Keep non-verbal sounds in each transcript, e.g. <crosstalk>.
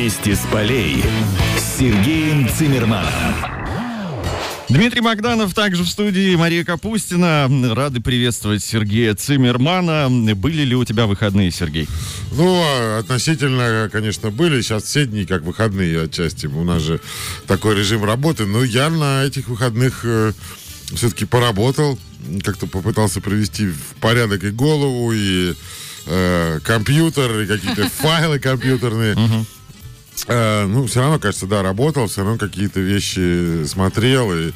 Вести с полей с Сергеем Цимерманом. Дмитрий Магданов также в студии, Мария Капустина. Рады приветствовать Сергея Циммермана. Были ли у тебя выходные, Сергей? Ну, относительно, конечно, были. Сейчас все дни как выходные отчасти. У нас же такой режим работы. Но я на этих выходных э, все-таки поработал. Как-то попытался привести в порядок и голову, и э, компьютер, и какие-то <laughs> файлы компьютерные. Э, ну, все равно, кажется, да, работал, все равно какие-то вещи смотрел и,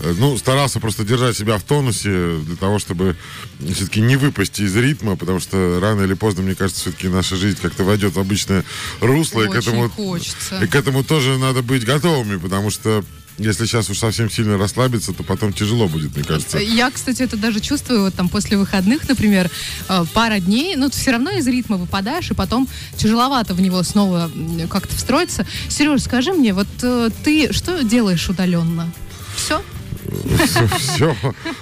э, ну, старался просто держать себя в тонусе для того, чтобы все-таки не выпасть из ритма, потому что рано или поздно, мне кажется, все-таки наша жизнь как-то войдет в обычное русло, Очень и к этому, хочется. и к этому тоже надо быть готовыми, потому что если сейчас уж совсем сильно расслабиться, то потом тяжело будет, мне кажется. Я, кстати, это даже чувствую вот там после выходных, например, э, пара дней, ну, ты все равно из ритма выпадаешь, и потом тяжеловато в него снова как-то встроиться. Сереж, скажи мне, вот э, ты что делаешь удаленно? Все? Все,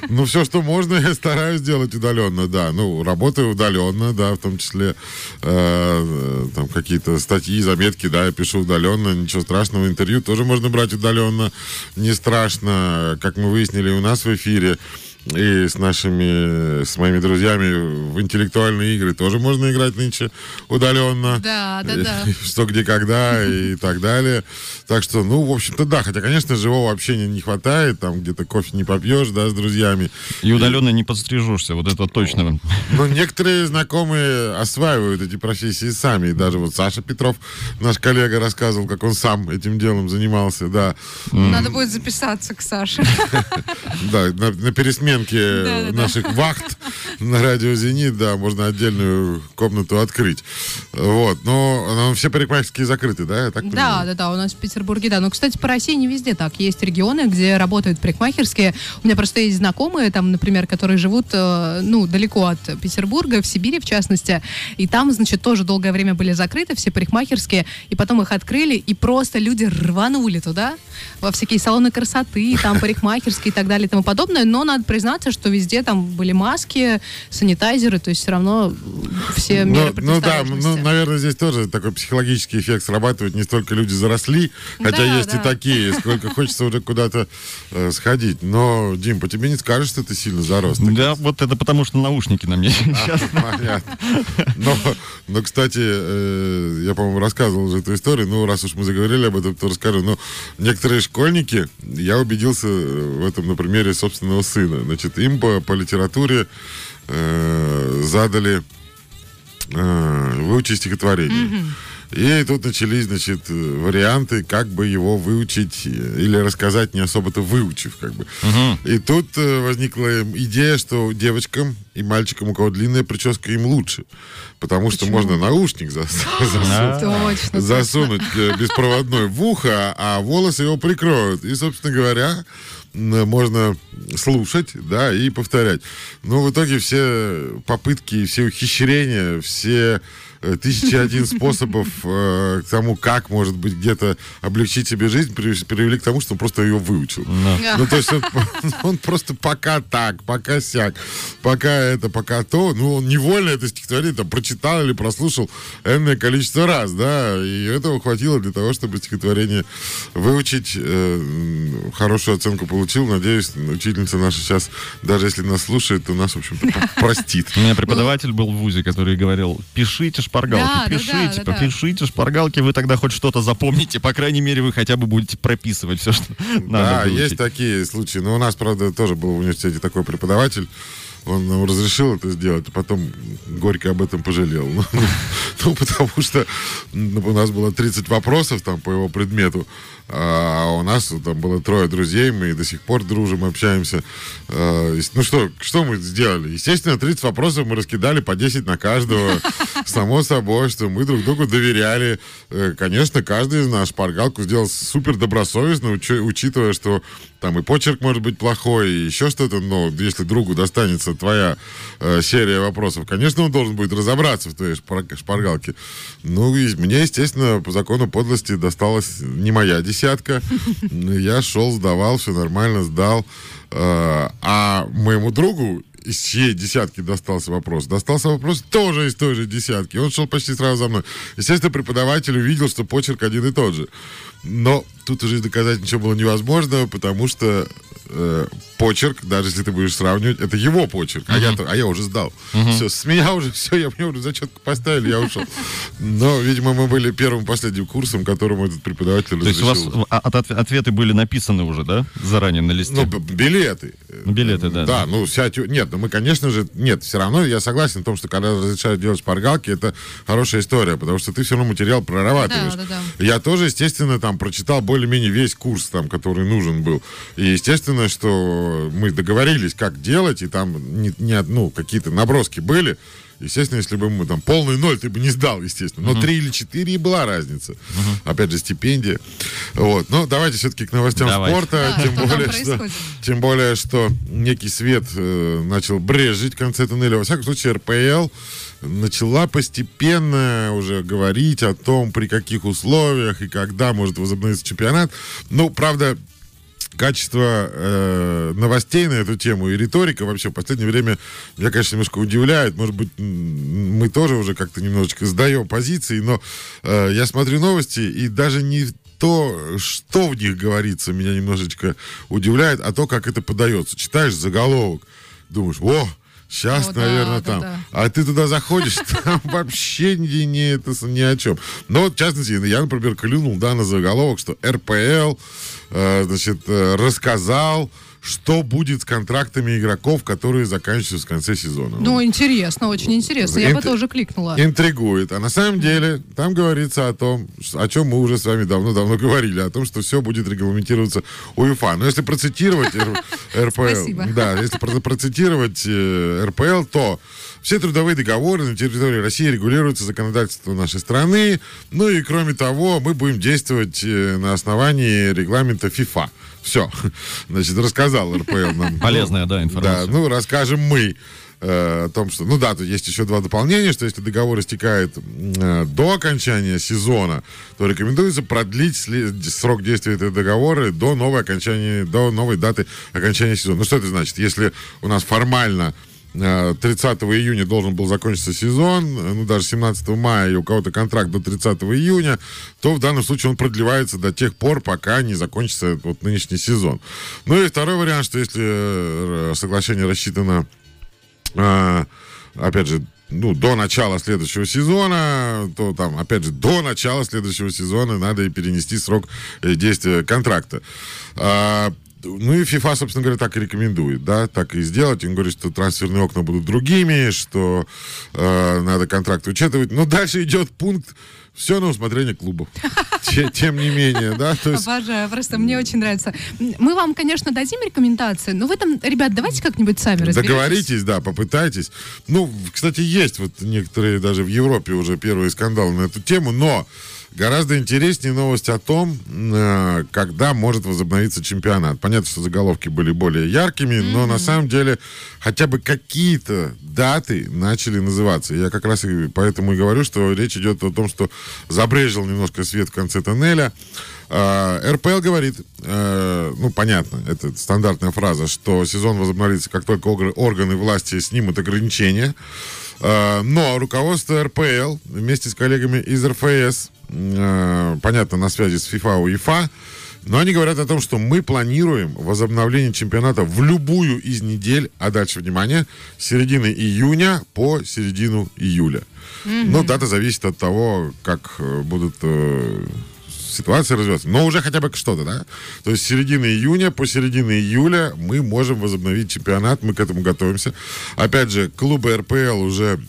ну все, что можно, я стараюсь делать удаленно, да. Ну, работаю удаленно, да, в том числе э, там какие-то статьи, заметки, да, я пишу удаленно, ничего страшного. Интервью тоже можно брать удаленно, не страшно. Как мы выяснили у нас в эфире, и с нашими, с моими друзьями в интеллектуальные игры тоже можно играть нынче удаленно. Да, да, да. <laughs> Что, где, когда и <laughs> так далее. Так что, ну, в общем-то, да. Хотя, конечно, живого общения не хватает. Там где-то кофе не попьешь, да, с друзьями. И удаленно не подстрижешься, вот это точно. Но некоторые знакомые осваивают эти профессии сами. И даже вот Саша Петров, наш коллега, рассказывал, как он сам этим делом занимался, да. Надо будет записаться к Саше. <laughs> Да, на, на пересменке наших вахт на радио «Зенит», да, можно отдельную комнату открыть. Вот, но, но все парикмахерские закрыты, да, я так Да, понимаю? да, да, у нас в Петербурге, да. Но, кстати, по России не везде так. Есть регионы, где работают парикмахерские. У меня просто есть знакомые, там, например, которые живут, э, ну, далеко от Петербурга, в Сибири, в частности. И там, значит, тоже долгое время были закрыты все парикмахерские, и потом их открыли, и просто люди рванули туда, во всякие салоны красоты, там, парикмахерские и так далее и тому подобное. Но надо признаться, что везде там были маски, санитайзеры, то есть все равно все меры Ну, ну да, ну, наверное, здесь тоже такой психологический эффект срабатывает. Не столько люди заросли, хотя Да, есть и да. такие, <laughs> сколько хочется уже куда-то э, сходить. Но, Дим, по тебе не скажешь, что ты сильно зарос. Так Да, вот это потому что наушники на мне <laughs> сейчас. Понятно. Но, но, кстати, э, я, по-моему, рассказывал уже эту историю. Ну, раз уж мы заговорили об этом, то расскажу. Но некоторые школьники, я убедился в этом на примере собственного сына. Значит, им по, по литературе э, задали э, выучить стихотворение. И тут начались, значит, варианты, как бы его выучить или рассказать, не особо-то выучив, как бы. И тут э, возникла идея, что девочкам и мальчикам, у кого длинная прическа, им лучше. Потому что можно наушник зас- засунуть Точно. засунуть э, беспроводной в ухо, а волосы его прикроют. И, собственно говоря, можно слушать, да, и повторять. Но в итоге все попытки, все ухищрения, все тысячи один способов э, к тому, как, может быть, где-то облегчить себе жизнь, при- привели к тому, что он просто ее выучил. Ну, то есть он, <laughs> он просто пока так, пока сяк, пока это, пока то, ну, он невольно это стихотворение там прочитал или прослушал энное количество раз, да, и этого хватило для того, чтобы стихотворение выучить, э, хорошую оценку получил, надеюсь, учительница наша сейчас, даже если нас слушает, то нас, в общем-то, простит. У меня преподаватель был в ВУЗе, который говорил, пишите шпаргалки, Да, да, да, пишите, да, да. попишите шпаргалки, вы тогда хоть что-то запомните, по крайней мере, вы хотя бы будете прописывать все, что надо Да, есть такие случаи. Но у нас, правда, тоже был в университете такой преподаватель. Он нам разрешил это сделать, а потом горько об этом пожалел. Ну, ну, потому что ну, у нас было 30 вопросов там по его предмету, а у нас там было трое друзей, мы до сих пор дружим, общаемся. А, Ну что, что мы сделали? Естественно, 30 вопросов мы раскидали по 10 на каждого. Само собой, что мы друг другу доверяли. Э, Конечно, каждый из нас шпаргалку сделал супер добросовестно, учи- учитывая, что там и почерк может быть плохой, и еще что-то, но если другу достанется твоя э, серия вопросов, конечно, он должен будет разобраться в твоей шпар- шпаргалке. Ну, и мне, естественно, по закону подлости досталась не моя десятка. <laughs> Я шел, сдавал, все нормально, сдал. Э, А моему другу из чьей десятки достался вопрос? Достался вопрос тоже из той же десятки. Он шел почти сразу за мной. Естественно, преподаватель увидел, что почерк один и тот же. Но тут уже доказать ничего было невозможно, потому что э, почерк, даже если ты будешь сравнивать, это его почерк, а, я, а я уже сдал. Все, с меня уже все, я мне уже зачетку поставили, я ушел. Но, видимо, мы были первым последним курсом, которому этот преподаватель То есть у вас разрешил. а- от- ответы были написаны уже, да? Заранее на листе? Ну, билеты. Билеты, да. Да, ну, вся Нет, ну мы, конечно же, нет, все равно я согласен в том, что когда разрешают делать шпаргалки, это хорошая история, потому что ты все равно материал прорабатываешь. Да, да, да. Я тоже, естественно, там прочитал более-менее весь курс, там, который нужен был. И, естественно, что мы договорились, как делать, и там не, не ну, какие-то наброски были. Естественно, если бы мы там полный ноль, ты бы не сдал, естественно. Но три или четыре и была разница. Опять же, стипендия. Вот. Но давайте все-таки к новостям Давайте. спорта. Да, тем, что там более, что, тем более, что некий свет э, начал брежить в конце туннеля. Во всяком случае, РПЛ начала постепенно уже говорить о том, при каких условиях и когда может возобновиться чемпионат. Ну, правда, качество э, новостей на эту тему и риторика вообще в последнее время меня, конечно, немножко удивляет. Может быть, мы тоже уже как-то немножечко сдаем позиции, но э, я смотрю новости, и даже не то, что в них говорится, меня немножечко удивляет, а то, как это подается. Читаешь заголовок, думаешь, о, сейчас, О, да, наверное, да, там. да. А ты туда заходишь, <laughs> там вообще не, не это, ни о чем. Но вот, в частности, я, например, клюнул, да, на заголовок, что РПЛ, э, значит, э, рассказал, что будет с контрактами игроков, которые заканчиваются в конце сезона. Ну, интересно, очень интересно. Я бы Инт- тоже кликнула. Интригует. А на самом деле там говорится о том, о чем мы уже с вами давно-давно говорили, о том, что все будет регламентироваться УЕФА. Но если процитировать <laughs> РПЛ, да, если про- процитировать э, РПЛ, то все трудовые договоры на территории России регулируются законодательством нашей страны. Ну и кроме того, мы будем действовать э, на основании регламента ФИФА. Все. <laughs> Значит, рассказал РПЛ нам. <laughs> Полезная, да, информация. Да, ну, расскажем мы э, о том, что... Ну да, тут есть еще два дополнения, что если договор истекает э, до окончания сезона, то рекомендуется продлить срок действия этого договора до новой, окончания, до новой даты окончания сезона. Ну что это значит? Если у нас формально э, 30 июня должен был закончиться сезон, э, ну, даже 17 мая, и у кого-то контракт до 30 июня, то в данном случае он продлевается до тех пор, пока не закончится вот нынешний сезон. Ну и второй вариант, что если э, соглашение рассчитано опять же, ну, до начала следующего сезона, то там, опять же, до начала следующего сезона надо и перенести срок э, действия контракта. А, ну и FIFA, собственно говоря, так и рекомендует, да, так и сделать. Он говорит, что трансферные окна будут другими, что э, надо контракт учитывать. Но дальше идет пункт все на усмотрение клубов. <laughs> Те- Тем не менее, да, то есть Обожаю, просто мне очень нравится. Мы вам, конечно, дадим рекомендации, но вы там, ребят, давайте как-нибудь сами разберетесь. Договоритесь, да, попытайтесь. Ну, кстати, есть вот некоторые даже в Европе уже первые скандалы на эту тему, но гораздо интереснее новость о том, э, когда может возобновиться чемпионат. Понятно, что заголовки были более яркими, но на самом деле хотя бы какие-то даты начали называться. Я как раз и поэтому и говорю, что речь идет о том, что забрежил немножко свет в конце тоннеля. А, РПЛ говорит, э, ну, понятно, это стандартная фраза, что сезон возобновится, как только органы власти снимут ограничения. А, но руководство РПЛ вместе с коллегами из РФС, э, понятно, на связи с ФИФА, УЕФА, но они говорят о том, что мы планируем возобновление чемпионата в любую из недель, а дальше, внимание, с середины июня по середину июля. Но дата зависит от того, как э, будут э, ситуация развиваться. Но уже хотя бы что-то, да? То есть с середины июня по середину июля мы можем возобновить чемпионат, мы к этому готовимся. Опять же, клубы РПЛ уже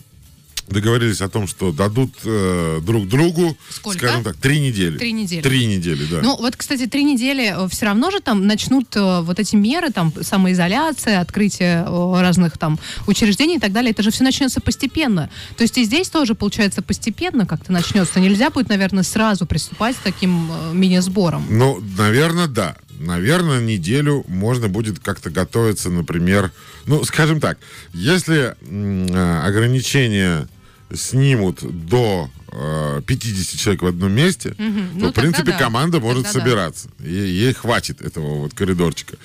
договорились о том, что дадут э, друг другу, Сколько? скажем так, три недели. Три недели. Три недели, да. Ну, вот, кстати, три недели все равно же там начнут э, вот эти меры, там, самоизоляция, открытие э, разных там учреждений и так далее. Это же все начнется постепенно. То есть и здесь тоже, получается, постепенно как-то начнется. Нельзя будет, наверное, сразу приступать к таким э, мини-сборам. Ну, наверное, да. Наверное, неделю можно будет как-то готовиться, например, ну, скажем так, если э, ограничения снимут до э, 50 человек в одном месте, Мгм. то, Ну, в принципе, да. команда может Тогда да. собираться. И- ей хватит этого вот коридорчика.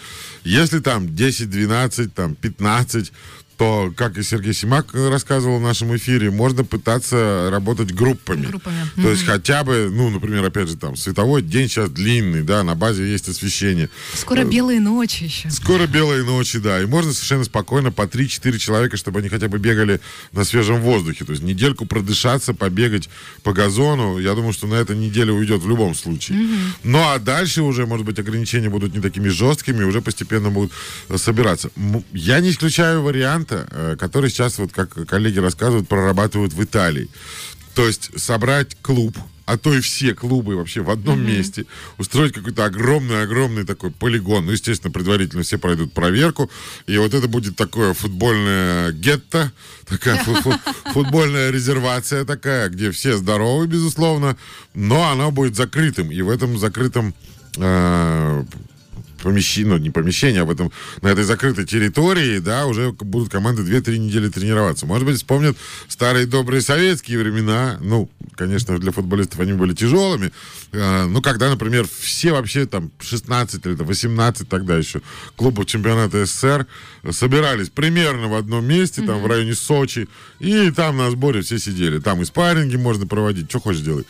Если там 10, 12, там 15, то, как и Сергей Симак рассказывал в нашем эфире, можно пытаться работать группами. Группами. То есть хотя бы, ну, например, опять же, там, световой день сейчас длинный, да, на базе есть освещение. Скоро белые ночи еще. Скоро белые ночи, да. И можно совершенно спокойно по 3-4 человека, чтобы они хотя бы бегали на свежем воздухе. То есть недельку продышаться, побегать по газону. Я думаю, что на этой неделе уйдет в любом случае. Ну а дальше уже, может быть, ограничения будут не такими жесткими, уже постепенно будут э, собираться. Я не исключаю варианта, э, который сейчас, вот как коллеги рассказывают, прорабатывают в Италии. То есть собрать клуб, а то и все клубы вообще в одном месте, устроить какой-то огромный-огромный такой полигон. Ну, естественно, предварительно все пройдут проверку, и вот это будет такое футбольное гетто, такая фу- <laughs> футбольная резервация такая, где все здоровы, безусловно, но она будет закрытым, и в этом закрытом э, помещении, ну, не помещение, а в этом, на этой закрытой территории, да, уже будут команды 2-3 недели тренироваться. Может быть, вспомнят старые добрые советские времена. Ну, конечно, для футболистов они были тяжелыми. Э, ну, когда, например, все вообще там 16 или там, 18 тогда еще клубов чемпионата СССР собирались примерно в одном месте, там, в районе Сочи, и там на сборе все сидели. Там и спарринги можно проводить, что хочешь делай.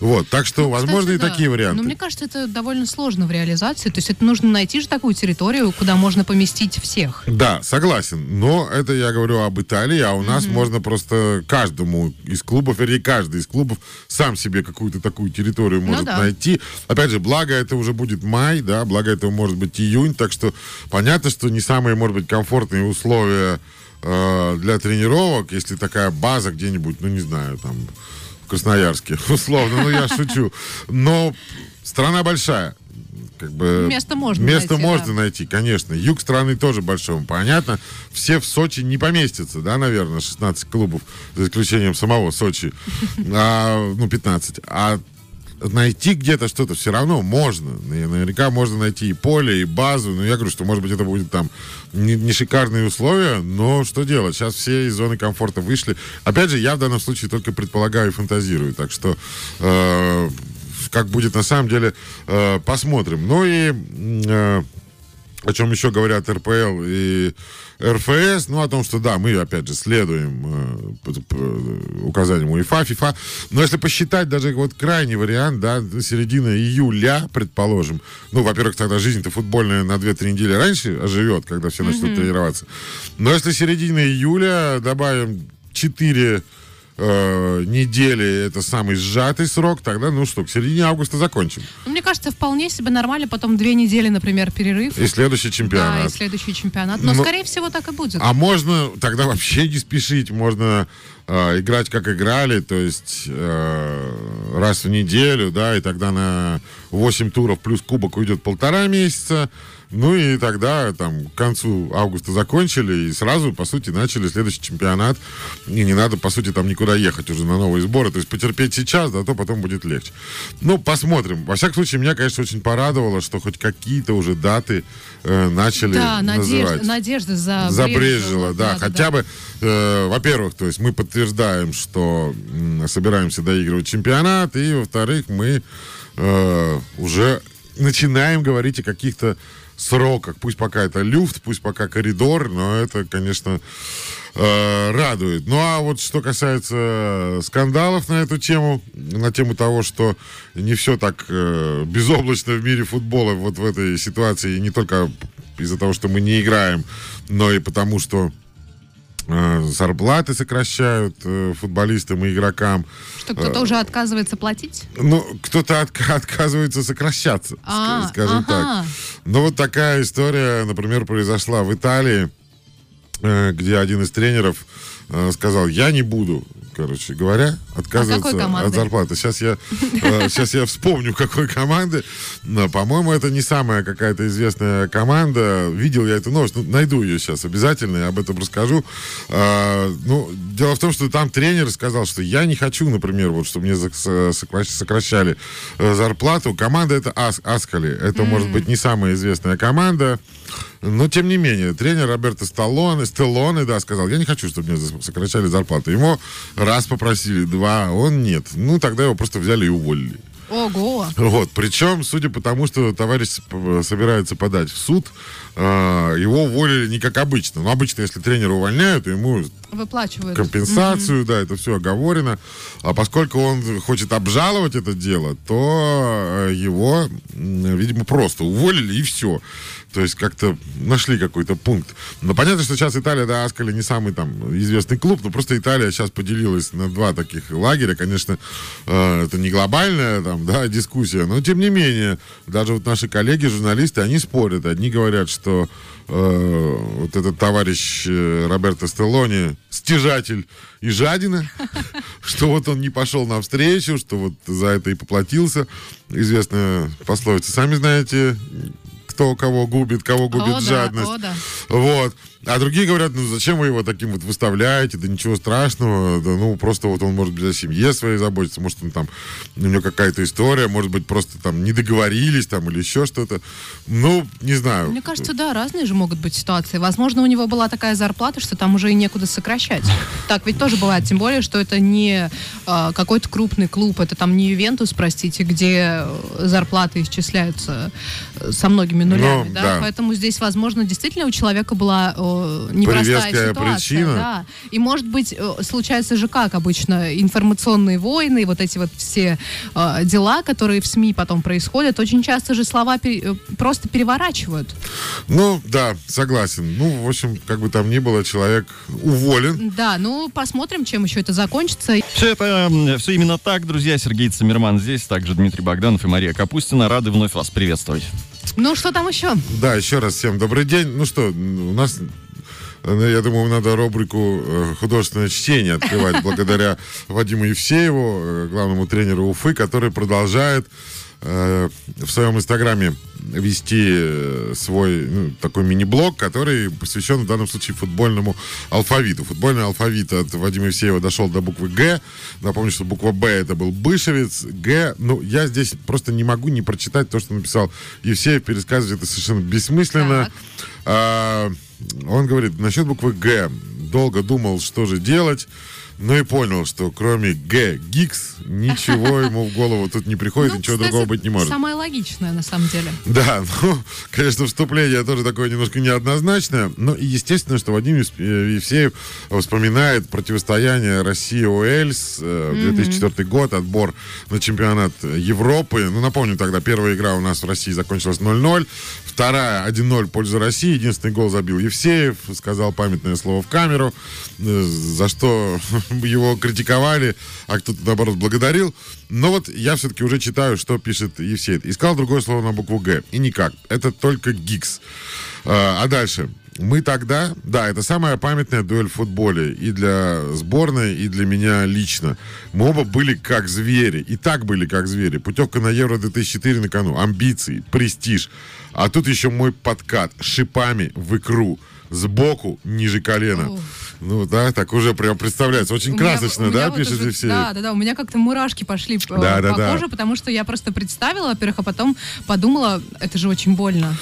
Вот, так что, возможно, Кстати, и да. такие варианты. Но мне кажется, это довольно сложно в реализации. То есть это нужно найти же такую территорию, куда можно поместить всех. Да, согласен. Но это я говорю об Италии, а у нас можно просто каждому из клубов, вернее, каждый из клубов сам себе какую-то такую территорию может да. найти. Опять же, благо это уже будет май, да, благо это может быть июнь, так что понятно, что не самые, может быть, комфортные условия э, для тренировок, если такая база где-нибудь, ну, не знаю, там, в Красноярске, <laughs> условно, ну, я шучу. Но страна большая. Как бы Место можно Место найти, можно да. найти, конечно. Юг страны тоже большой, понятно. Все в Сочи не поместятся, да, наверное, 16 клубов, за исключением самого Сочи. <laughs> А, ну, 15. А найти где-то что-то все равно можно. Наверняка можно найти и поле, и базу. Но я говорю, что, может быть, это будет там не, не шикарные условия, но что делать? Сейчас все из зоны комфорта вышли. Опять же, я в данном случае только предполагаю и фантазирую. Так что э, как будет на самом деле, э, посмотрим. Ну и э, о чем еще говорят РПЛ и РФС, ну, о том, что да, мы, опять же, следуем э, указаниям УЕФА, ФИФА, но если посчитать даже вот крайний вариант, да, середина июля, предположим, ну, во-первых, тогда жизнь-то футбольная на 2-3 недели раньше оживет, когда все начнут тренироваться, но если середина июля добавим 4 э, недели, это самый сжатый срок, тогда, ну что, к середине августа закончим. Ну, мне кажется, вполне себе нормально. Потом две недели, например, перерыв. И следующий Да, и чемпионат. следующий чемпионат. Но, Ну, скорее всего, так и будет. А можно тогда вообще не спешить, можно э, играть как играли, то есть э, раз в неделю, да, и тогда на 8 туров плюс кубок уйдет полтора месяца. Ну и тогда там к концу августа закончили и сразу, по сути, начали следующий чемпионат. И не надо, по сути, там никуда ехать уже на новые сборы. То есть потерпеть сейчас, да, то потом будет легче. Ну, посмотрим. Во всяком случае, меня, конечно, очень порадовало, что хоть какие-то уже даты э, начали да, называть надежда, надежда за забрежила, да, хотя бы, э, во-первых, то есть мы подтверждаем, что м, собираемся доигрывать чемпионат, и, во-вторых, мы э, уже начинаем говорить о каких-то сроках. Пусть пока это люфт, пусть пока коридор, но это, конечно, э, радует. Ну а вот что касается скандалов на эту тему, на тему того, что не все так э, безоблачно в мире футбола вот в этой ситуации, не только из-за того, что мы не играем, но и потому, что зарплаты сокращают э, футболистам и игрокам. Что кто-то уже отказывается платить? Ну, кто-то отка- отказывается сокращаться, А, ска- скажем ага. так. Ну, вот такая история, например, произошла в Италии, э, где один из тренеров э, сказал, я не буду, короче говоря, отказываться команды? от зарплаты. Сейчас я, э, сейчас я вспомню, какой команды. Но, по-моему, это не самая какая-то известная команда. Видел я эту новость, ну, найду ее сейчас обязательно, я об этом расскажу. А, ну, дело в том, что там тренер сказал, что я не хочу, например, вот, чтобы мне сокра- сокращали э, зарплату. Команда это Ас- Аскали. Это, может быть, не самая известная команда. Но, тем не менее, тренер Роберто Сталлоне, Стеллоне, да, сказал, я не хочу, чтобы мне сокращали зарплату. Ему раз попросили, два, он нет. Ну, тогда его просто взяли и уволили. Ого. Вот, причем, судя по тому, что товарищ собирается подать в суд, э, его уволили не как обычно. Ну, обычно, если тренера увольняют, ему Выплачивают. компенсацию, да, это все оговорено. А поскольку он хочет обжаловать это дело, то э, его, видимо, просто уволили и все. То есть как-то нашли какой-то пункт. Но понятно, что сейчас Италия, да, Аскали не самый там известный клуб, но просто Италия сейчас поделилась на два таких лагеря. Конечно, э, это не глобальная там, да, дискуссия, но тем не менее, даже вот наши коллеги, журналисты, они спорят. Одни говорят, что э, вот этот товарищ э, Роберто Стеллони стяжатель и жадина, <laughs> что вот он не пошел навстречу, что вот за это и поплатился. Известная пословица, сами знаете, кто кого губит, кого губит О, да, жадность. о, да. Вот. А другие говорят, ну зачем вы его таким вот выставляете, да ничего страшного, да ну просто вот он может быть о семье своей заботиться, может он там, у него какая-то история, может быть просто там не договорились там или еще что-то. Ну, не знаю. Мне кажется, да, разные же могут быть ситуации. Возможно, у него была такая зарплата, что там уже и некуда сокращать. Так ведь тоже бывает, тем более, что это не а, какой-то крупный клуб, это там не Ювентус, простите, где э, зарплаты исчисляются э, со многими нулями, Ну, да? да. Поэтому здесь, возможно, действительно у человека была э, непростая ситуация. причина. Да. И, может быть, э, случается же как обычно, информационные войны, вот эти вот все э, дела, которые в СМИ потом происходят, очень часто же слова пере- э, просто переворачивают. Ну, да, согласен. Ну, в общем, как бы там ни было, человек уволен. Да, ну посмотрим, чем еще это закончится. Все это, все именно так, друзья. Сергей Цимерман здесь, также Дмитрий Богданов и Мария Капустина. Рады вновь вас приветствовать. Ну что там еще? Да, еще раз всем добрый день. Ну что, у нас, э, я думаю, надо рубрику э, художественное чтение открывать благодаря <laughs> Вадиму Евсееву, э, главному тренеру Уфы, который продолжает э, в своем инстаграме вести э, свой ну, такой мини-блог, который посвящен в данном случае футбольному алфавиту. Футбольный алфавит от Вадима Евсеева дошел до буквы Г. Напомню, что буква Б это был Бышевец. Г, ну, я здесь просто не могу не прочитать то, что написал Евсеев, пересказывать это совершенно бессмысленно. Так. А, он говорит, насчет буквы Г. Долго думал, что же делать. Ну и понял, что кроме Г, Гикс, ничего <laughs> ему в голову тут не приходит, Ну, ничего кстати, другого быть не может. Самое логичное, на самом деле. Да, <laughs> ну, конечно, вступление тоже такое немножко неоднозначное. Но и естественно, что Вадим э, Евсеев вспоминает противостояние России-Уэльс, э, 2004 год, отбор на чемпионат Европы. Ну, напомню, тогда первая игра у нас в России закончилась 0-0, вторая 1-0 в пользу России. Единственный гол забил Евсеев, сказал памятное слово в камеру, э, за что <laughs> его критиковали, а кто-то, наоборот, благодарил. Но вот я все-таки уже читаю, что пишет Евсеев. Искал другое слово на букву «Г». И никак. Это только «Гикс». А, а дальше. Мы тогда, да, это самая памятная дуэль в футболе и для сборной, и для меня лично. Мы оба были как звери, и так были как звери. Путевка на Евро 2004 на кону, амбиции, престиж. А тут еще мой подкат шипами в икру, сбоку, ниже колена. Ух. Ну да, так уже прям представляется. Очень У меня- красочно, меня да, вот пишет уже- Евсеев? Да, да, да. У меня как-то мурашки пошли э, Да, да, по да. коже, потому что я просто представила, во-первых, а потом подумала, это же очень больно.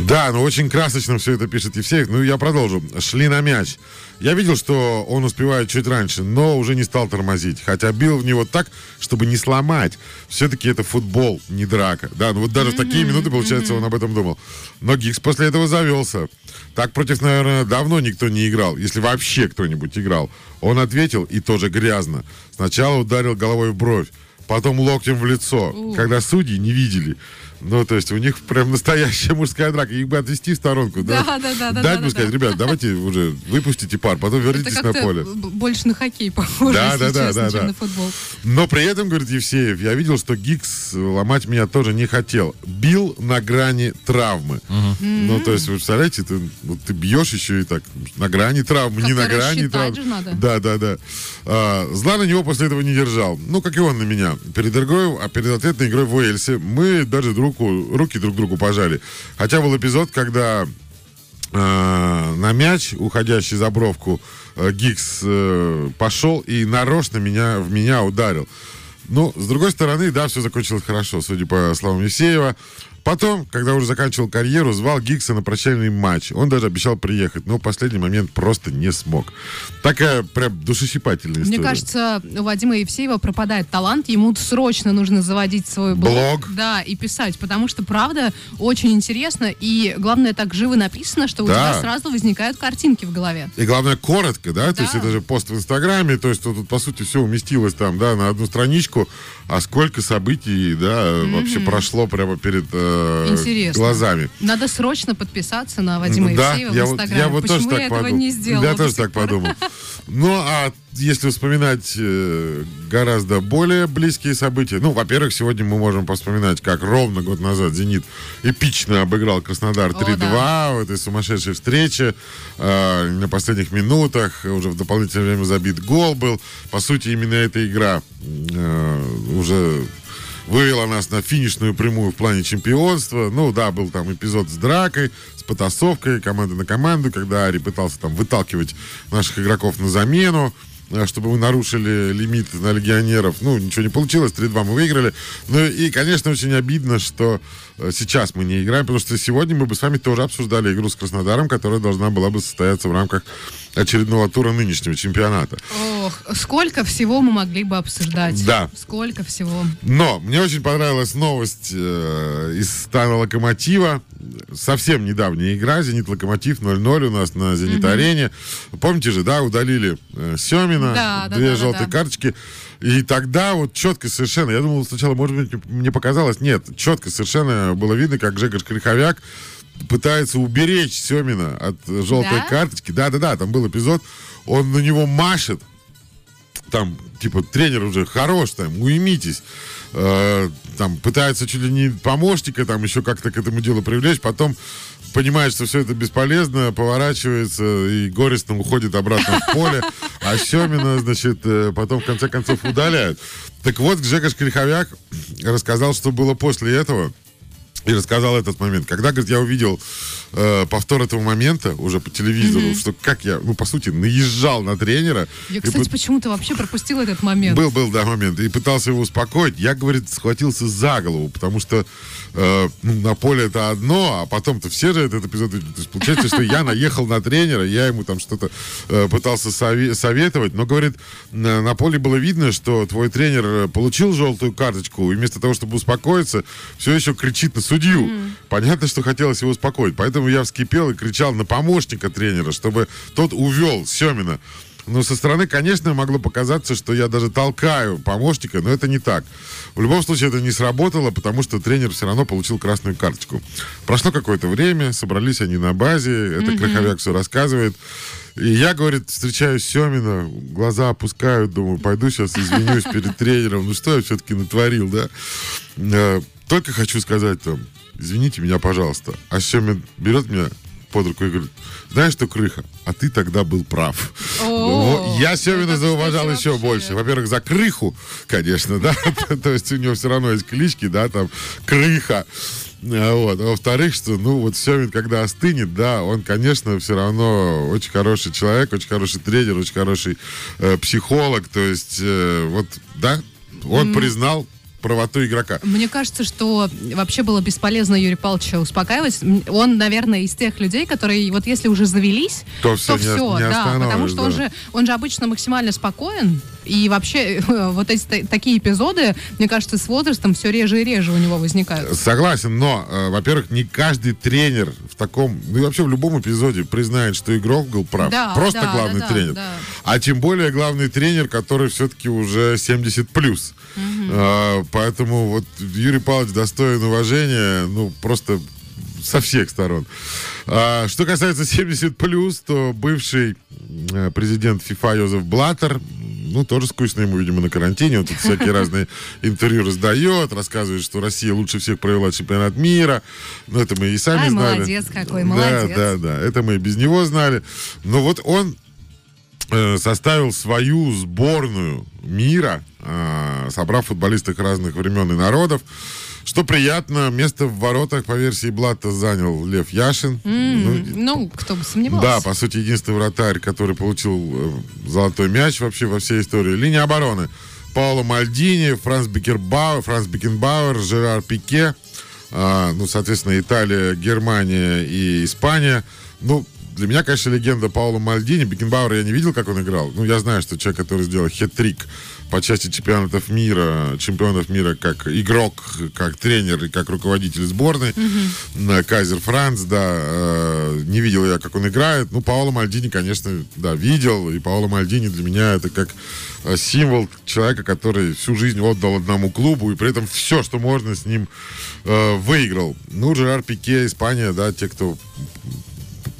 Да, ну очень красочно все это пишет Евсеев. Ну, я продолжу. Шли на мяч. Я видел, что он успевает чуть раньше, но уже не стал тормозить. Хотя бил в него так, чтобы не сломать. Все-таки это футбол, не драка. Да, ну вот даже в такие минуты, получается, он об этом думал. Но Гикс после этого завелся. Так против, наверное, давно никто не играл, если вообще кто-нибудь играл. Он ответил, и тоже грязно. Сначала ударил головой в бровь, потом локтем в лицо, когда судьи не видели. Ну, то есть у них прям настоящая мужская драка. Их бы отвести в сторонку, да? Да, да, да, да, Дать да, бы да, сказать, да. ребят, давайте уже выпустите пар, потом Это вернитесь на поле. больше на хоккей похоже, Да, если да, да, честно, да, чем да. на футбол. Но при этом, говорит Евсеев, я видел, что Гикс ломать меня тоже не хотел. Бил на грани травмы. Ну, то есть, вы представляете, ты, вот ты бьешь еще и так на грани травмы, не Как-то на грани травмы. же надо. Да, да, да. А, зла на него после этого не держал. Ну, как и он на меня. Перед игрой, а перед ответной игрой в Уэльсе мы даже руку, руки друг другу пожали. Хотя был эпизод, когда э, на мяч, уходящий за бровку, э, Гикс э, пошел и нарочно меня, в меня ударил. Ну, с другой стороны, да, все закончилось хорошо, судя по словам Евсеева. Потом, когда уже заканчивал карьеру, звал Гиггса на прощальный матч. Он даже обещал приехать, но в последний момент просто не смог. Такая прям душесчипательная история. Мне кажется, у Вадима Евсеева пропадает талант, ему срочно нужно заводить свой блог. Блог. Да, и писать, потому что, правда, очень интересно, и, главное, так живо написано, что у Да. тебя сразу возникают картинки в голове. И главное, коротко, да? То Да. есть это же пост в Инстаграме, то есть тут, по сути, все уместилось там, да, на одну страничку, а сколько событий, да, вообще прошло прямо перед э, Интересно. глазами. Надо срочно подписаться на Вадима Ну, да, Евсеева я в Инстаграме. я вот Почему тоже я так этого подумал. не сделала? Я тоже так пор? подумал. <laughs> Ну, а если вспоминать э, гораздо более близкие события, ну, во-первых, сегодня мы можем вспоминать, как ровно год назад «Зенит» эпично обыграл Краснодар О, 3-2 да. в этой сумасшедшей встрече. Э, на последних минутах уже в дополнительное время забит гол был. По сути, именно эта игра э, уже вывела нас на финишную прямую в плане чемпионства. Ну да, был там эпизод с дракой, с потасовкой, команда на команду, когда Ари пытался там выталкивать наших игроков на замену э, чтобы мы нарушили лимит на легионеров. Ну, ничего не получилось, 3-2 мы выиграли. Ну и, конечно, очень обидно, что э, сейчас мы не играем, потому что сегодня мы бы с вами тоже обсуждали игру с Краснодаром, которая должна была бы состояться в рамках очередного тура нынешнего чемпионата. Ох, сколько всего мы могли бы обсуждать. Да. Сколько всего. Но мне очень понравилась новость э, из стана Локомотива. Совсем недавняя игра. Зенит-Локомотив 0-0 у нас на Зенит-арене. Помните же, да, удалили э, Семина. Да, да, две да, да, желтые да. карточки. И тогда вот четко совершенно, я думал сначала, может быть, мне показалось, нет, четко совершенно было видно, как Жека Шкриховяк пытается уберечь Семина от желтой Да? карточки. Да-да-да, там был эпизод, он на него машет, там, типа, тренер уже хорош, там, уймитесь. Э, там, пытается чуть ли не помощника, там, еще как-то к этому делу привлечь, потом понимает, что все это бесполезно, поворачивается и горестно уходит обратно в поле, а Семина, значит, э, потом, в конце концов, удаляют. Так вот, Жека Шкриховяк рассказал, что было после этого, и рассказал этот момент. Когда, говорит, я увидел э, повтор этого момента уже по телевизору, что как я, ну, по сути, наезжал на тренера. Я, и кстати, пы- почему-то вообще пропустила этот момент. был, был, да, момент. И пытался его успокоить. Я, говорит, схватился за голову, потому что э, ну, на поле это одно, а потом-то все же этот эпизод. То есть получается, что я наехал на тренера, я ему там что-то э, пытался сове- советовать, но, говорит, на, на поле было видно, что твой тренер получил желтую карточку, и вместо того, чтобы успокоиться, все еще кричит на судью. Понятно, что хотелось его успокоить. Поэтому я вскипел и кричал на помощника тренера, чтобы тот увел Семина. Но со стороны, конечно, могло показаться, что я даже толкаю помощника, но это не так. В любом случае это не сработало, потому что тренер все равно получил красную карточку. Прошло какое-то время, собрались они на базе, это Краховяк все рассказывает. И я, говорит, встречаю Семина, глаза опускаю, думаю, пойду сейчас извинюсь перед тренером. Ну что я все-таки натворил, да? Э, Только хочу сказать там, извините меня, пожалуйста. А Семин берет меня под руку и говорит, знаешь что, Крыха, а ты тогда был прав. О, Вот, Я Семина зауважал еще вообще. больше. Во-первых, за Крыху, конечно, да. <laughs> То есть у него все равно есть клички, да, там, Крыха. А Вот. А во-вторых, что, ну, вот Семин, когда остынет, да, он, конечно, все равно очень хороший человек, очень хороший тренер, очень хороший э, психолог. То есть, э, вот, да, он признал правоту игрока. Мне кажется, что вообще было бесполезно Юрия Павловича успокаивать. Он, наверное, из тех людей, которые вот если уже завелись, То всё, не ос- всё, не да, потому что он да. же, он же обычно максимально спокоен. И вообще <laughs> вот эти та- такие эпизоды, мне кажется, с возрастом все реже и реже у него возникают. Согласен, но, э, во-первых, не каждый тренер в таком, ну и вообще в любом эпизоде признает, что игрок был прав. Да, Просто да, главный да, тренер. да. А тем более главный тренер, который все-таки уже 70 плюс. Э, поэтому вот Юрий Павлович достоин уважения, ну, просто со всех сторон. А, что касается 70 плюс, то бывший э, президент ФИФА Йозеф Блаттер, ну, тоже скучно ему, видимо, на карантине. Он тут всякие <laughs> разные интервью раздает, рассказывает, что Россия лучше всех провела чемпионат мира. Ну, это мы и сами Ай, знали. молодец какой, Да, молодец. Да, да, это мы и без него знали. Но вот он составил свою сборную мира, э, собрав футболистов разных времен и народов. Что приятно, место в воротах, по версии Блата, занял Лев Яшин. Ну, Ну, кто бы сомневался. да, по сути, единственный вратарь, который получил э, золотой мяч вообще во всей истории. Линия обороны. Пауло Мальдини, Франц Бекербауэр, Франц Бекенбауэр, Жерар Пике. А, ну, соответственно, Италия, Германия и Испания. Ну, для меня, конечно, легенда Паула Мальдини. Бекенбауэра я не видел, как он играл. Ну, я знаю, что человек, который сделал хет-трик по части чемпионатов мира, чемпионов мира как игрок, как тренер и как руководитель сборной. Mm-hmm. Кайзер Франц, да. Э, не видел я, как он играет. Ну, Паоло Мальдини, конечно, да, видел. И Паоло Мальдини для меня это как э, символ человека, который всю жизнь отдал одному клубу и при этом все, что можно с ним э, выиграл. Ну, Жерар Пике, Испания, да, те, кто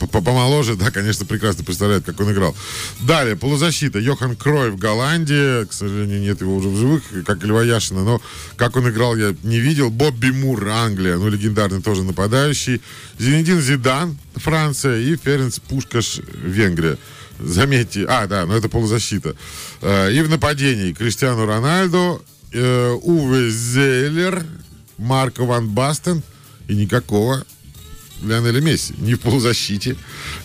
помоложе, да, конечно, прекрасно представляет, как он играл. Далее, полузащита. Йохан Крой в Голландии. К сожалению, нет его уже в живых, как и Льва Яшина. Но как он играл, я не видел. Бобби Мур, Англия. Ну, легендарный тоже нападающий. Зинедин Зидан, Франция. И Ференц Пушкаш, Венгрия. Заметьте, а, да, но это полузащита. Э, и в нападении Криштиану Рональдо, э, Уве Зейлер, Марко Ван Бастен и никакого Лионеля Месси. Ни в полузащите,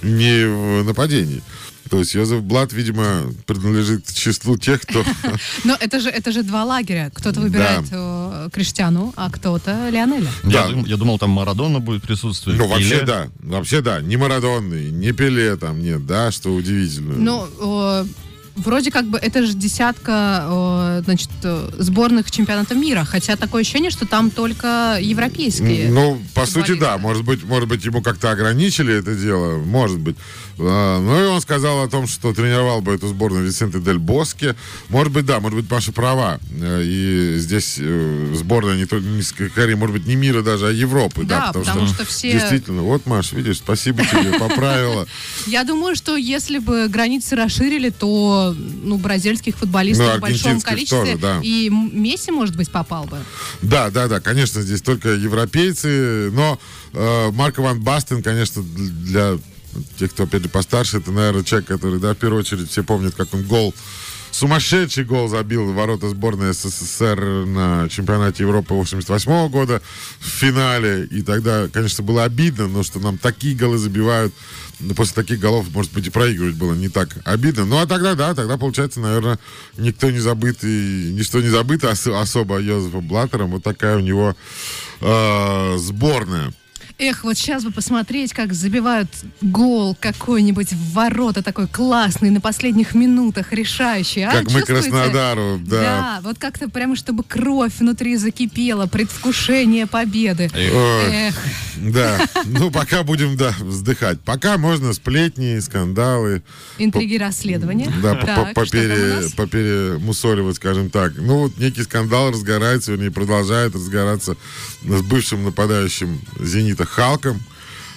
ни в нападении. То есть Йозеф Блат, видимо, принадлежит к числу тех, кто... <laughs> Но это же, это же два лагеря. Кто-то выбирает да. Э, Криштиану, а кто-то Лионеля. Да. Я, я думал, там Марадона будет присутствовать. Ну, вообще Пеле. да. Вообще да. Ни Марадонный, ни Пеле там нет, да, что удивительно. Ну, вроде как бы это же десятка, значит, сборных чемпионата мира, хотя такое ощущение, что там только европейские. Ну, по сути, да. Может быть, может быть, ему как-то ограничили это дело, может быть. А, ну и он сказал о том, что тренировал бы эту сборную Висенте Дель Боске. Может быть, да, может быть, Паша права. Э, и здесь э, сборная не только не скорее, может быть, не мира даже, а Европы. Да, да потому, потому что, что все... Действительно, вот, Маш, видишь, спасибо тебе, поправила. <laughs> Я думаю, что если бы границы расширили, то ну, бразильских футболистов ну, в большом количестве и Месси, может быть, попал бы. Да, да, да, конечно, здесь только европейцы, но э, Марко Ван Бастен, конечно, для те, кто, опять же, постарше, это, наверное, человек, который, да, в первую очередь, все помнят, как он гол сумасшедший гол забил в ворота сборной СССР на чемпионате Европы 88 года в финале. И тогда, конечно, было обидно, но что нам такие голы забивают. Но после таких голов, может быть, и проигрывать было не так обидно. Ну, а тогда, да, тогда, получается, наверное, никто не забыт и ничто не забыто, ос- особо Йозефом Блаттером. Вот такая у него э- сборная. Эх, вот сейчас бы посмотреть, как забивают гол какой-нибудь в ворота такой классный на последних минутах, решающий. А? Как мы Краснодару, да. Да, вот как-то прямо, чтобы кровь внутри закипела, предвкушение победы. Эх. Да, <laughs> ну пока будем, да, вздыхать. Пока можно сплетни, скандалы. Интриги расследования. Да, поперемусоливать, скажем так. Ну вот некий скандал разгорается, вернее, продолжает разгораться с бывшим нападающим «Зенита» Халком.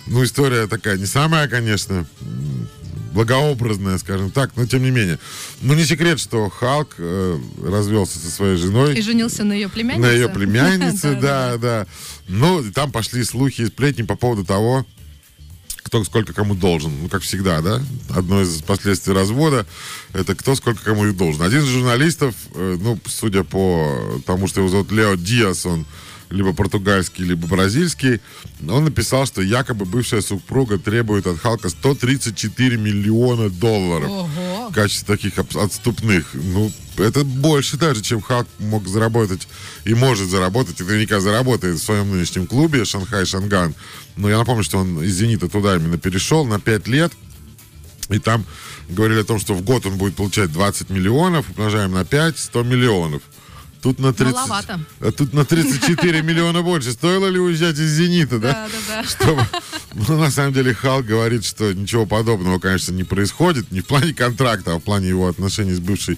Ну, история такая не самая, конечно, благообразная, скажем так, но тем не менее. Ну, не секрет, что Халк э, развелся со своей женой. И женился на ее племяннице. На ее племяннице, <laughs> да, да. Ну, там пошли слухи и сплетни по поводу того, кто сколько кому должен. Ну, как всегда, да? Одно из последствий развода — это кто сколько кому и должен. Один из журналистов, э, ну, судя по тому, что его зовут Лео Диас, он либо португальский, либо бразильский, он написал, что якобы бывшая супруга требует от Халка 134 миллиона долларов Ого. в качестве таких отступных. Ну, это больше даже, чем Халк мог заработать и может заработать, и наверняка заработает в своем нынешнем клубе Шанхай Шанган. Но я напомню, что он из «Зенита» туда именно перешел на 5 лет. И там говорили о том, что в год он будет получать 20 миллионов, умножаем на 5, 100 миллионов. Тут на 30, Маловато. А тут на 34 <laughs> миллиона больше. Стоило ли уезжать из «Зенита», да? Да, да, да. Чтобы... Ну, на самом деле, Хал говорит, что ничего подобного, конечно, не происходит. Не в плане контракта, а в плане его отношений с бывшей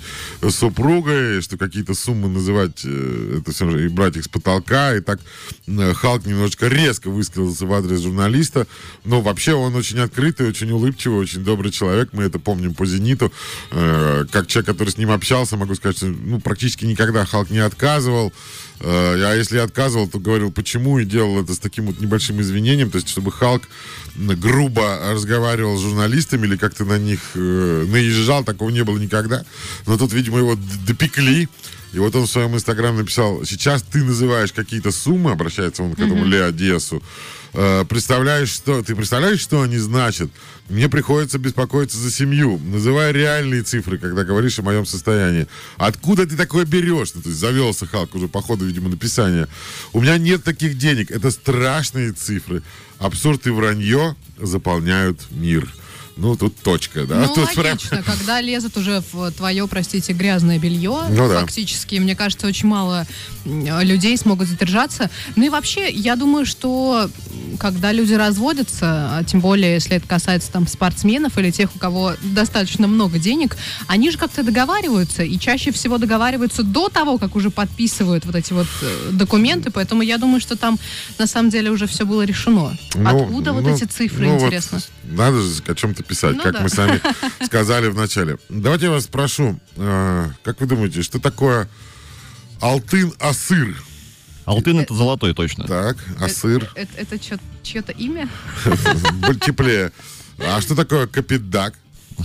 супругой, что какие-то суммы называть, э, это все и брать их с потолка. И так э, Халк немножечко резко высказался в адрес журналиста. Но вообще он очень открытый, очень улыбчивый, очень добрый человек. Мы это помним по «Зениту». Э, как человек, который с ним общался, могу сказать, что ну, практически никогда Халк не отказывал. Э, а если отказывал, то говорил, почему, и делал это с таким вот небольшим извинением, то есть чтобы Халк грубо разговаривал с журналистами или как-то на них э, наезжал, такого не было никогда. Но тут, видимо, его допекли, И вот он в своем инстаграме написал, сейчас ты называешь какие-то суммы, обращается он к этому Лео Диасу, Э, представляешь, что, ты представляешь, что они значат? Мне приходится беспокоиться за семью, называя реальные цифры, когда говоришь о моем состоянии. Откуда ты такое берешь? Ну, то есть завелся Халк уже по ходу, видимо, написания. У меня нет таких денег. Это страшные цифры. Абсурд и вранье заполняют мир. Ну, тут точка, да? Ну, тут прям- логично, когда лезут уже в твое, простите, грязное белье, Ну да. фактически, мне кажется, очень мало людей смогут задержаться. Ну и вообще, я думаю, что когда люди разводятся, а тем более, если это касается там спортсменов или тех, у кого достаточно много денег, они же как-то договариваются, и чаще всего договариваются до того, как уже подписывают вот эти вот э, документы, поэтому я думаю, что там на самом деле уже все было решено. Ну, Откуда вот ну, эти цифры, ну вот интересно? надо же о чем-то писать, Ну как да. мы сами <laughs> сказали в начале. Давайте я вас спрошу, э, как вы думаете, что такое Алтын-Асыр? Алтын это золотой точно. Так, Асыр, Это, это чё- чье-то имя? <laughs> теплее. А что такое Капитдак? <laughs>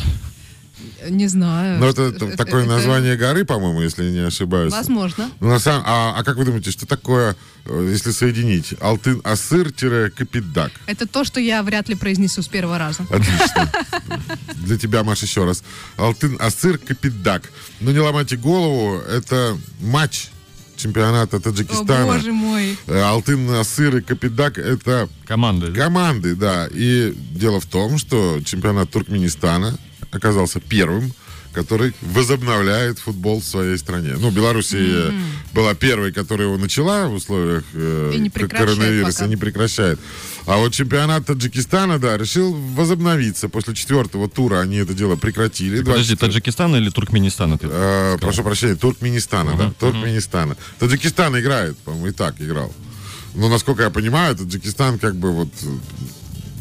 Не знаю. Ну, это, т- такое это- название горы, по-моему, если я не ошибаюсь. Возможно. Ну, на самом- а, а как вы думаете, что такое, э, если соединить, Алтын-Асыр-Копетдаг? Это то, что я вряд ли произнесу с первого раза. Отлично. Для тебя, Маша, еще раз. Алтын-Асыр Копетдаг. Ну, не ломайте голову, это матч чемпионата О, Таджикистана. боже мой. Э, Алтын-Асыр и Копетдаг это Команды. да? команды, да. И дело в том, что чемпионат Туркменистана оказался первым, который возобновляет футбол в своей стране. Ну, Белоруссия была первой, которая его начала в условиях э, И не коронавируса, пока. не прекращает. А вот чемпионат Таджикистана, да, решил возобновиться. После четвертого тура они это дело прекратили. Подожди, 24 Таджикистан или Туркменистан? это? Э, прошу прощения, Туркменистана, да, Туркменистана. Таджикистан играет, по-моему, и так играл. Но, насколько я понимаю, Таджикистан как бы вот...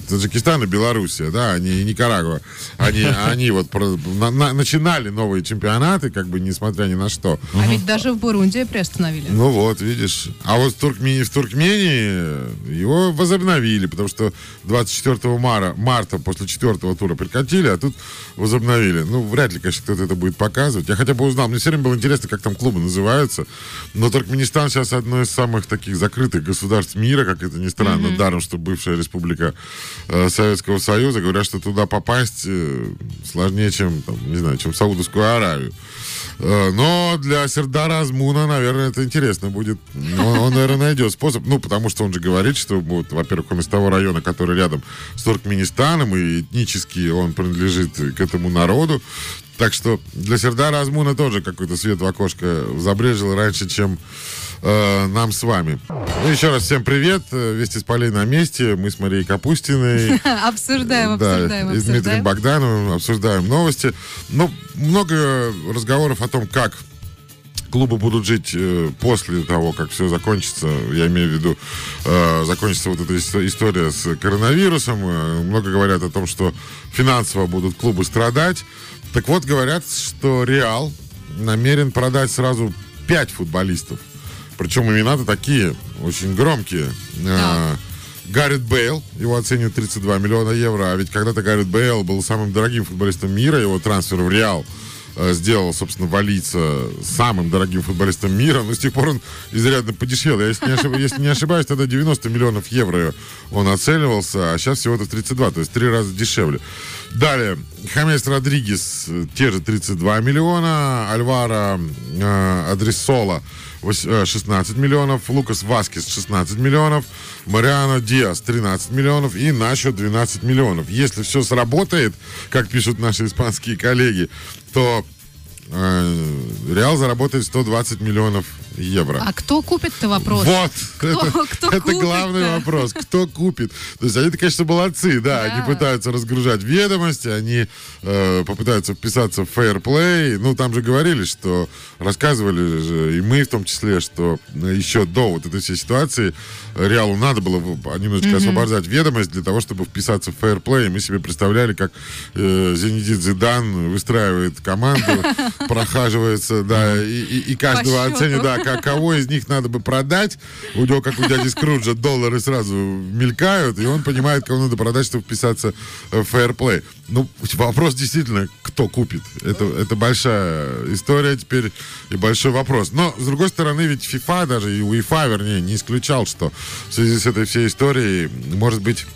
Таджикистан и Белоруссия, да, они и Никарагуа, они, <laughs> они вот про- на- на- начинали новые чемпионаты, как бы несмотря ни на что. А ведь даже в Бурунди приостановили. Ну вот, видишь. А вот в Туркмении, в Туркмении его возобновили, потому что 24 мара, марта после четвертого тура прекратили, а тут возобновили. Ну, вряд ли, конечно, кто-то это будет показывать. Я хотя бы узнал, мне все время было интересно, как там клубы называются. Но Туркменистан сейчас одно из самых таких закрытых государств мира, как это ни странно, даром, что бывшая республика Советского Союза. Говорят, что туда попасть э, сложнее, чем, там, не знаю, чем в Саудовскую Аравию. Э, Но для Сердара Азмуна, наверное, это интересно будет. Он, он, наверное, найдет способ. Ну, потому что он же говорит, что, вот, во-первых, он из того района, который рядом с Туркменистаном, и этнически он принадлежит к этому народу. Так что для Сердара Азмуна тоже какой-то свет в окошко забрежил раньше, чем э, нам с вами. Ну, еще раз всем привет. Э, Вести с полей на месте. Мы с Марией Капустиной. <laughs> Обсуждаем, Да, обсуждаем, и с Дмитрием. Богдановым обсуждаем новости. Ну, много разговоров о том, как клубы будут жить э, после того, как все закончится. Я имею в виду, э, закончится вот эта ис- история с коронавирусом. Э, много говорят о том, что финансово будут клубы страдать. Так вот, говорят, что Реал намерен продать сразу пять футболистов. Причем имена-то такие, очень громкие. Э, Гаррет Бейл, его оценивают 32 миллиона евро, а ведь когда-то Гаррет Бейл был самым дорогим футболистом мира, его трансфер в Реал э, сделал, собственно, Валица самым дорогим футболистом мира, но с тех пор он изрядно подешевел. Я, если не, ошиб- если не ошибаюсь, тогда 90 миллионов евро он оценивался, а сейчас всего-то 32, то есть три раза дешевле. Далее, Хамес Родригес, э, те же 32 миллиона, Альвара э, Адресола 16 миллионов, Лукас Васкис 16 миллионов, Мариано Диас 13 миллионов и Начо 12 миллионов. Если все сработает, как пишут наши испанские коллеги, то э, Реал заработает 120 миллионов евро. А кто купит-то вопрос? Вот, Кто- это, кто это главный вопрос. Кто купит? То есть они, конечно, молодцы, да, Да. они пытаются разгружать ведомости, они э, попытаются вписаться в фейерплей. Ну, там же говорили, что рассказывали же, и мы в том числе, что э, еще до вот этой всей ситуации Реалу надо было немножечко освобождать ведомость для того, чтобы вписаться в фейерплей. Мы себе представляли, как э, Зенедин Зидан выстраивает команду <laughs> прохаживается, да, и, и- и каждого оценит, да, кого из них надо бы продать. У него, как у дяди Скруджа, доллары сразу мелькают, и он понимает, кого надо продать, чтобы вписаться в фейерплей. Ну, вопрос действительно, кто купит. Это, это большая история теперь и большой вопрос. Но, с другой стороны, ведь FIFA даже, и УЕФА, вернее, не исключал, что в связи с этой всей историей, может быть,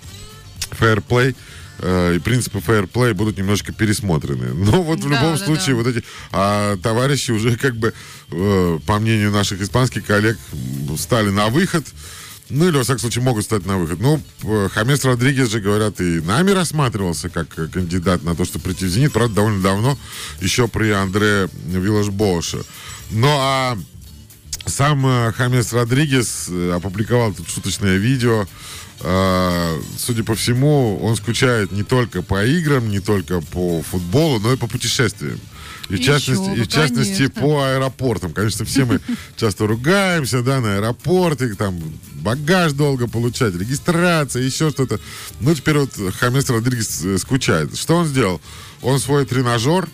фейерплей э, и принципы фейерплей будут немножко пересмотрены. <laughs> Но вот в Да, любом да, случае да. вот эти а, товарищи уже как бы, э, по мнению наших испанских коллег, стали на выход. Ну, или, во всяком случае, могут стать на выход. Ну, э, Хамес Родригес же, говорят, и нами рассматривался как э, кандидат на то, чтобы прийти в «Зенит». Правда, довольно давно, еще при Андре Виллаш-Боше. Ну, а сам э, Хамес Родригес э, опубликовал тут шуточное видео. Э, Судя по всему, он скучает не только по играм, не только по футболу, но и по путешествиям. И в частности, бы, и в частности конечно. по аэропортам. Конечно, все мы <laughs> часто ругаемся, да, на аэропорты, там багаж долго получать, регистрация, еще что-то. Ну, теперь вот Хамес Родригес э, скучает. Что он сделал? Он свой тренажер,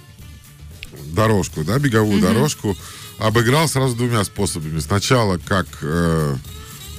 дорожку, да, беговую дорожку, обыграл сразу двумя способами. Сначала как э,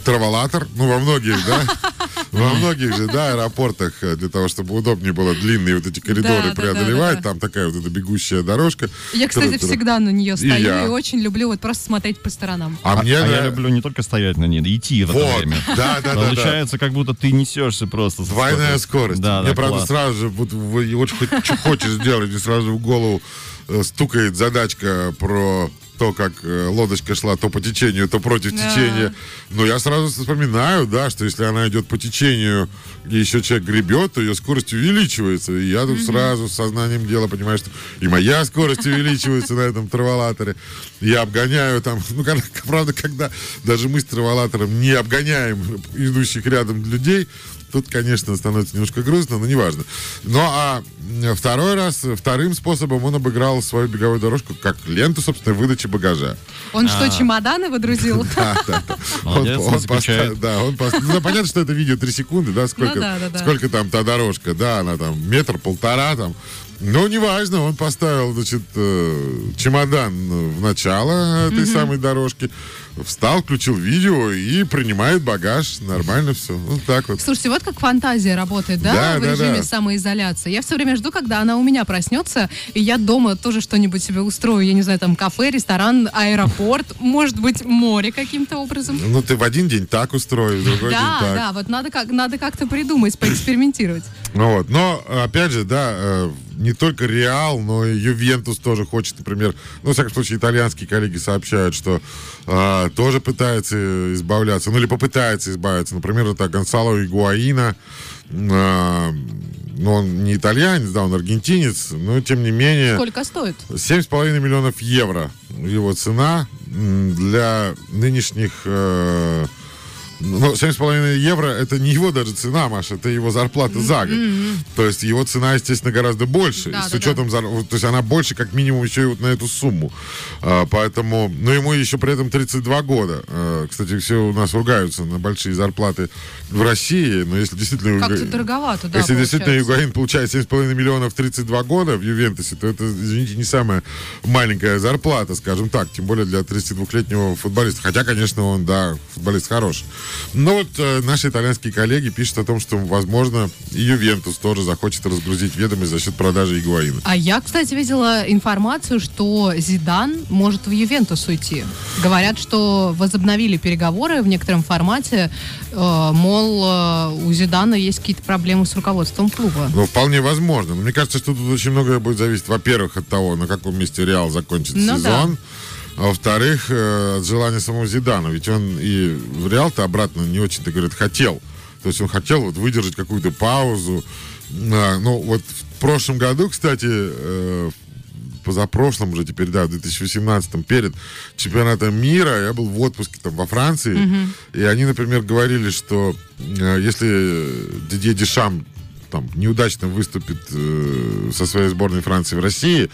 траволатор, ну, во многих, да, <laughs> во многих же, да, аэропортах, э, для того, чтобы удобнее было длинные вот эти коридоры Да, преодолевать, да, да. там такая вот эта бегущая дорожка. Я, кстати, всегда на нее стою я. и очень люблю вот просто смотреть по сторонам. А, А, мне а я люблю не только стоять на ней, идти в это время. <laughs> да, да, да. Получается, как будто ты несешься просто. Двойная скорость. Да, Мне, да, правда, сразу же, вот, очень хочешь сделать, и сразу в голову э, стукает задачка про то, как э, лодочка шла то по течению, то против Да. течения. Но я сразу вспоминаю, да, что если она идет по течению, и еще человек гребет, то ее скорость увеличивается. И я тут сразу с сознанием дела понимаю, что и моя скорость <laughs> увеличивается на этом траволаторе. Я обгоняю там, <laughs> ну, правда, когда даже мы с траволатором не обгоняем идущих рядом людей, Тут, конечно, становится немножко грустно, но неважно. Ну, а второй раз, вторым способом он обыграл свою беговую дорожку как ленту, собственно, выдачи багажа. Он что, чемоданы выдрузил? <laughs> Да, да, да. Молодец, Он- не он скучает. поставил- Да, он поставил- Ну, понятно, что это видео 3 секунды, да, сколько, Ну да, да, да. сколько там та дорожка, да, она там метр, полтора там. Ну, неважно, он поставил, значит, э, чемодан в начало этой самой дорожки, встал, включил видео и принимает багаж. Нормально все. Вот так вот. Слушайте, вот как фантазия работает, да, Да, в да, режиме да. самоизоляции. Я все время жду, когда она у меня проснется, и я дома тоже что-нибудь себе устрою. Я не знаю, там кафе, ресторан, аэропорт, может быть, море каким-то образом. Ну, ты в один день так устроишь, в другой Да, день так. да, вот надо, как, надо как-то придумать, поэкспериментировать. Ну вот. Но, опять же, да, э, не только Реал, но и Ювентус тоже хочет, например, ну, во всяком случае, итальянские коллеги сообщают, что э, тоже пытается избавляться, ну, или попытается избавиться. Например, это Гонсало Игуаина, э, ну, он не итальянец, да, он аргентинец, но, тем не менее... Сколько стоит? 7,5 миллионов евро его цена для нынешних... э, ну, 7,5 евро это не его даже цена, Маша, это его зарплата за год. То есть его цена, естественно, гораздо больше. Да, с да, учетом, зар- вот, то есть она больше, как минимум, еще и вот на эту сумму. А, поэтому, ну, ему еще при этом 32 года. А, кстати, все у нас ругаются на большие зарплаты в России, но если действительно... Как-то Юга- дорговато, да, Если действительно. Югаин получает 7,5 миллионов в 32 года в Ювентусе, то это, извините, не самая маленькая зарплата, скажем так, тем более для 32-летнего футболиста. Хотя, конечно, он, да, футболист хороший. Но вот э, наши итальянские коллеги пишут о том, что, возможно, и Ювентус тоже захочет разгрузить ведомость за счет продажи Игуаина. А я, кстати, видела информацию, что Зидан может в Ювентус уйти. Говорят, что возобновили переговоры в некотором формате. э, мол, э, у Зидана есть какие-то проблемы с руководством клуба. Ну, вполне возможно. Но мне кажется, что тут очень многое будет зависеть, во-первых, от того, на каком месте Реал закончит Ну сезон. А во-вторых, э, от желания самого Зидана. Ведь он и в Реал-то обратно не очень-то, говорит, хотел. То есть он хотел вот выдержать какую-то паузу. А, ну, вот в прошлом году, кстати, э, позапрошлом уже теперь, да, в 2018 перед чемпионатом мира я был в отпуске там во Франции, и они, например, говорили, что э, если Дидье Дешам там неудачно выступит э, со своей сборной Франции в России,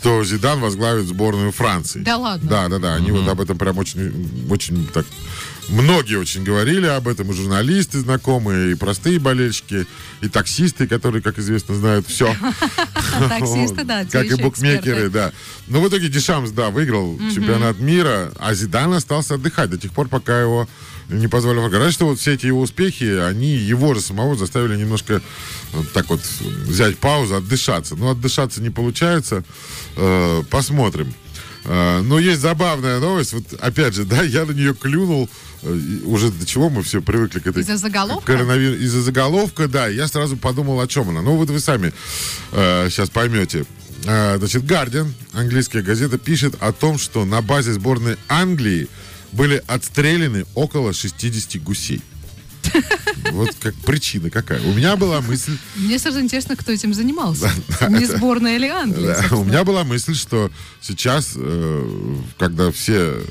что Зидан возглавит сборную Франции. Да ладно? Да, да, да. Они вот об этом прям очень, очень так... Многие очень говорили об этом, и журналисты знакомые, и простые болельщики, и таксисты, которые, как известно, знают все. <laughs> Таксисты, <laughs> да, Как и букмекеры, да. Но в итоге Дешамс, да, выиграл чемпионат мира, а Зидан остался отдыхать до тех пор, пока его не позвали в Говорят, что вот все эти его успехи, они его же самого заставили немножко так вот взять паузу, отдышаться. Но отдышаться не получается. Э, посмотрим. Э, но есть забавная новость. Вот опять же, <laughs> да, я на нее клюнул. э, уже до чего мы все привыкли к этой... Из-за заголовка? коронавир- Из-за заголовка, да. Я сразу подумал, о чем она. Ну, вот вы сами сейчас поймете. Э, значит, Guardian, английская газета, пишет о том, что на базе сборной Англии были отстреляны около 60 гусей. <laughs> Вот как причина какая. У меня была мысль, Мне сразу интересно, кто этим занимался. Не сборная или Англия, у меня была мысль, что сейчас, э, когда все э,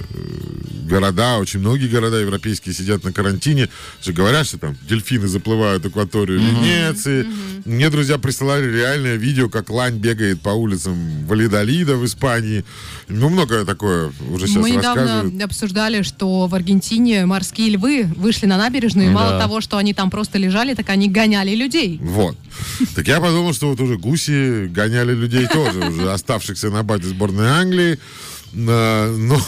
города, очень многие города европейские сидят на карантине, же говорят, что там дельфины заплывают акваторию Венеции. Мне друзья присылали реальное видео, как лань бегает по улицам Валидолида в Испании. Ну, многое такое уже сейчас Мы недавно обсуждали, что в Аргентине морские львы вышли на набережную, и мало того, что они там просто лежали, так они гоняли людей. Вот. Так я подумал, что вот уже гуси гоняли людей тоже, уже оставшихся на базе сборной Англии. Но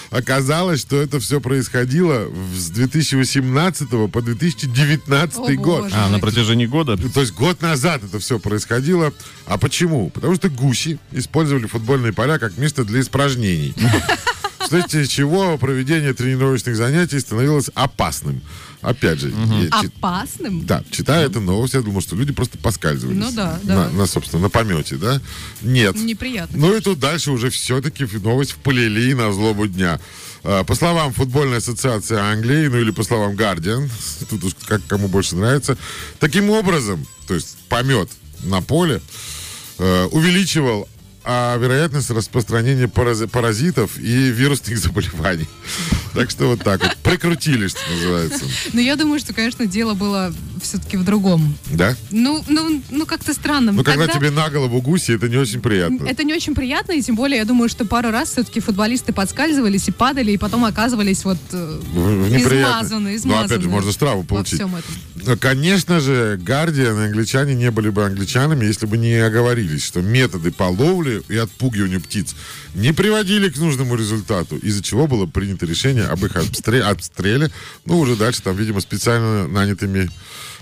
<laughs> оказалось, что это все происходило с 2018 по 2019 О, год. боже. А, на протяжении года? То есть год назад это все происходило. А почему? Потому что гуси использовали футбольные поля как место для испражнений. <laughs> Вследствие чего проведение тренировочных занятий становилось опасным. Опять же, я чит- Опасным? да, читая эту новость, я думал, что люди просто поскальзывались. Ну да, да. На, на, собственно, на помете, да? Нет. Неприятно. Ну и тут дальше уже все-таки новость вполили на злобу дня. А, По словам футбольной ассоциации Англии, ну или по словам Guardian, <laughs> тут уж как кому больше нравится, таким образом, то есть помет на поле, э, увеличивал а, вероятность распространения парази- паразитов и вирусных заболеваний. Так что вот так вот. Прикрутили, что называется. Но я думаю, что, конечно, дело было все-таки в другом. Да? Ну, ну, ну как-то странно. Ну, когда тебе на голову гуси, это не очень приятно. Это не очень приятно, и тем более, я думаю, что пару раз все-таки футболисты подскальзывались и падали, и потом оказывались вот э, неприятно. измазаны, Ну, измазаны. опять же, можно штрафу во получить. всем этом. Ну, Конечно же, Гардиан и англичане не были бы англичанами, если бы не оговорились, что методы по ловле и отпугиванию птиц не приводили к нужному результату, из-за чего было принято решение об их обстре- обстреле, ну, уже дальше там, видимо, специально нанятыми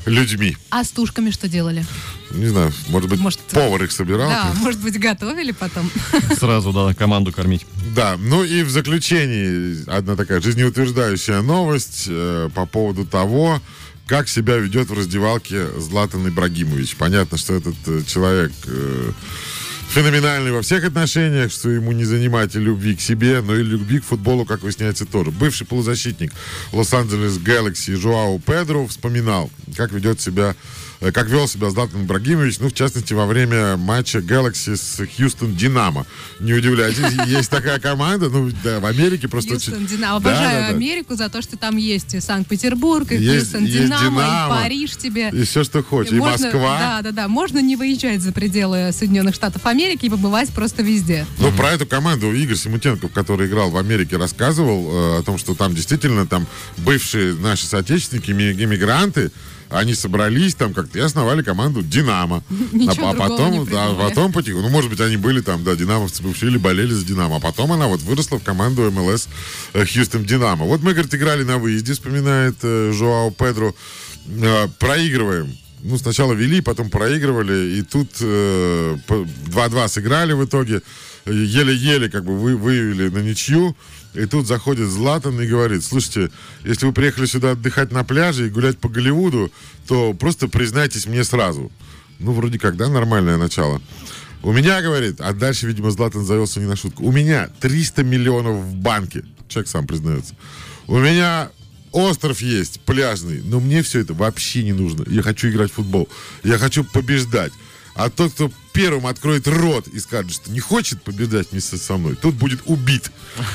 людьми. А с тушками что делали? Не знаю, может быть, Может, повар их собирал? Да, может быть, готовили потом. <laughs> Сразу, да, команду кормить. Да, ну и в заключении одна такая жизнеутверждающая новость э, по поводу того, как себя ведет в раздевалке Златан Ибрагимович. Понятно, что этот э, человек э, феноменальный во всех отношениях, что ему не занимать и любви к себе, но и любви к футболу, как выясняется, тоже. Бывший полузащитник Лос-Анджелес Galaxy Жуау Педро вспоминал, как ведет себя э, как вел себя Златан Ибрагимович, ну, в частности, во время матча Galaxy с Хьюстон Динамо. Не удивляйтесь, есть такая команда, ну, да, в Америке просто Хьюстон. Динамо. Да, Обожаю да, да. Америку за то, что там есть и Санкт-Петербург, и Есть- Хьюстон есть Динамо, Динамо. и Париж тебе. И все, что хочешь. И Можно- Москва. Да, да, да. Можно не выезжать за пределы Соединенных Штатов Америки и побывать просто везде. Ну, про эту команду Игорь Симутенков, который играл в Америке, рассказывал э, о том, что там действительно там бывшие наши соотечественники, ми- иммигранты, они собрались там как-то и основали команду «Динамо». <laughs> Ничего а, другого потом, да, потом потихоньку, ну, может быть, они были там, да, динамовцы бывшие или болели за «Динамо», а потом она вот выросла в команду МЛС э, «Хьюстон Динамо». Вот мы, говорит, играли на выезде, вспоминает э, Жоао Педро, Э, проигрываем. Ну, сначала вели, потом проигрывали, и тут э, по- 2-2 сыграли в итоге, еле-еле как бы вы, вывели на ничью, и тут заходит Златан и говорит, слушайте, если вы приехали сюда отдыхать на пляже и гулять по Голливуду, то просто признайтесь мне сразу. Ну, вроде как, да, нормальное начало. У меня, говорит, а дальше, видимо, Златан завелся не на шутку. У меня 300 миллионов в банке. Человек сам признается. У меня остров есть, пляжный, но мне все это вообще не нужно. Я хочу играть в футбол. Я хочу побеждать. А тот, кто первым откроет рот и скажет, что не хочет побеждать вместе со мной, тот будет убит.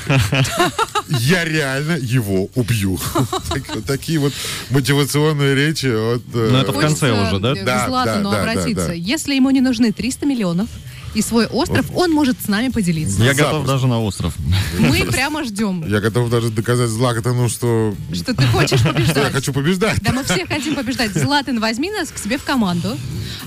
<laughs> Я реально его убью. <laughs> Такие вот мотивационные речи э, Ну, это в конце уже, да? к Да, да, да, обратиться. да, да. Если ему не нужны 300 миллионов, и свой остров, он может с нами поделиться. Я готов даже на остров. Мы прямо ждем, Я готов даже доказать Златану, что что ты хочешь что я побеждать. хочу побеждать. Да, мы все хотим побеждать. Златан, возьми нас к себе в команду.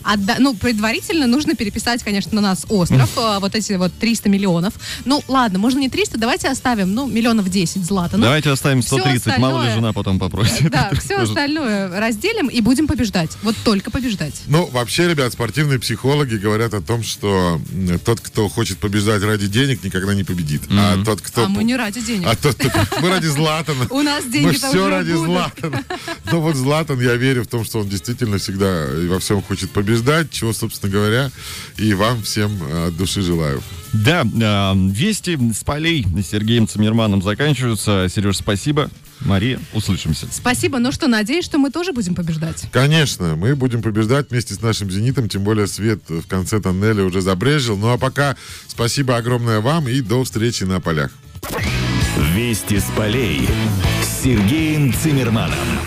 Отда- Ну, предварительно нужно переписать, конечно, на нас остров, а, вот эти вот 300 миллионов. Ну, ладно, можно не 300, давайте оставим, ну, миллионов 10 Златану. Давайте оставим Всё 130, мало ли жена потом попросит. Да, <laughs> все остальное разделим и будем побеждать. Вот только побеждать. Ну, вообще, ребят, спортивные психологи говорят о том, что м, тот, кто хочет побеждать ради денег, никогда не победит. А тот, кто... А мы не ради денег. А тот, кто... Мы ради Златана. <laughs> У нас Мы деньги-то все ради будут. Златана. <laughs> Но вот Златан, я верю в том, что он действительно всегда и во всем хочет побеждать, чего, собственно говоря, и вам всем э, от души желаю. Да, а, вести с полей с Сергеем Цимерманом заканчиваются. Сереж, спасибо. Мария, услышимся. Спасибо, ну что, надеюсь, что мы тоже будем побеждать. Конечно, мы будем побеждать вместе с нашим «Зенитом», тем более свет в конце тоннеля уже забрежил. Ну а пока спасибо огромное вам и до встречи на полях. Вести с полей с Сергеем Цимерманом.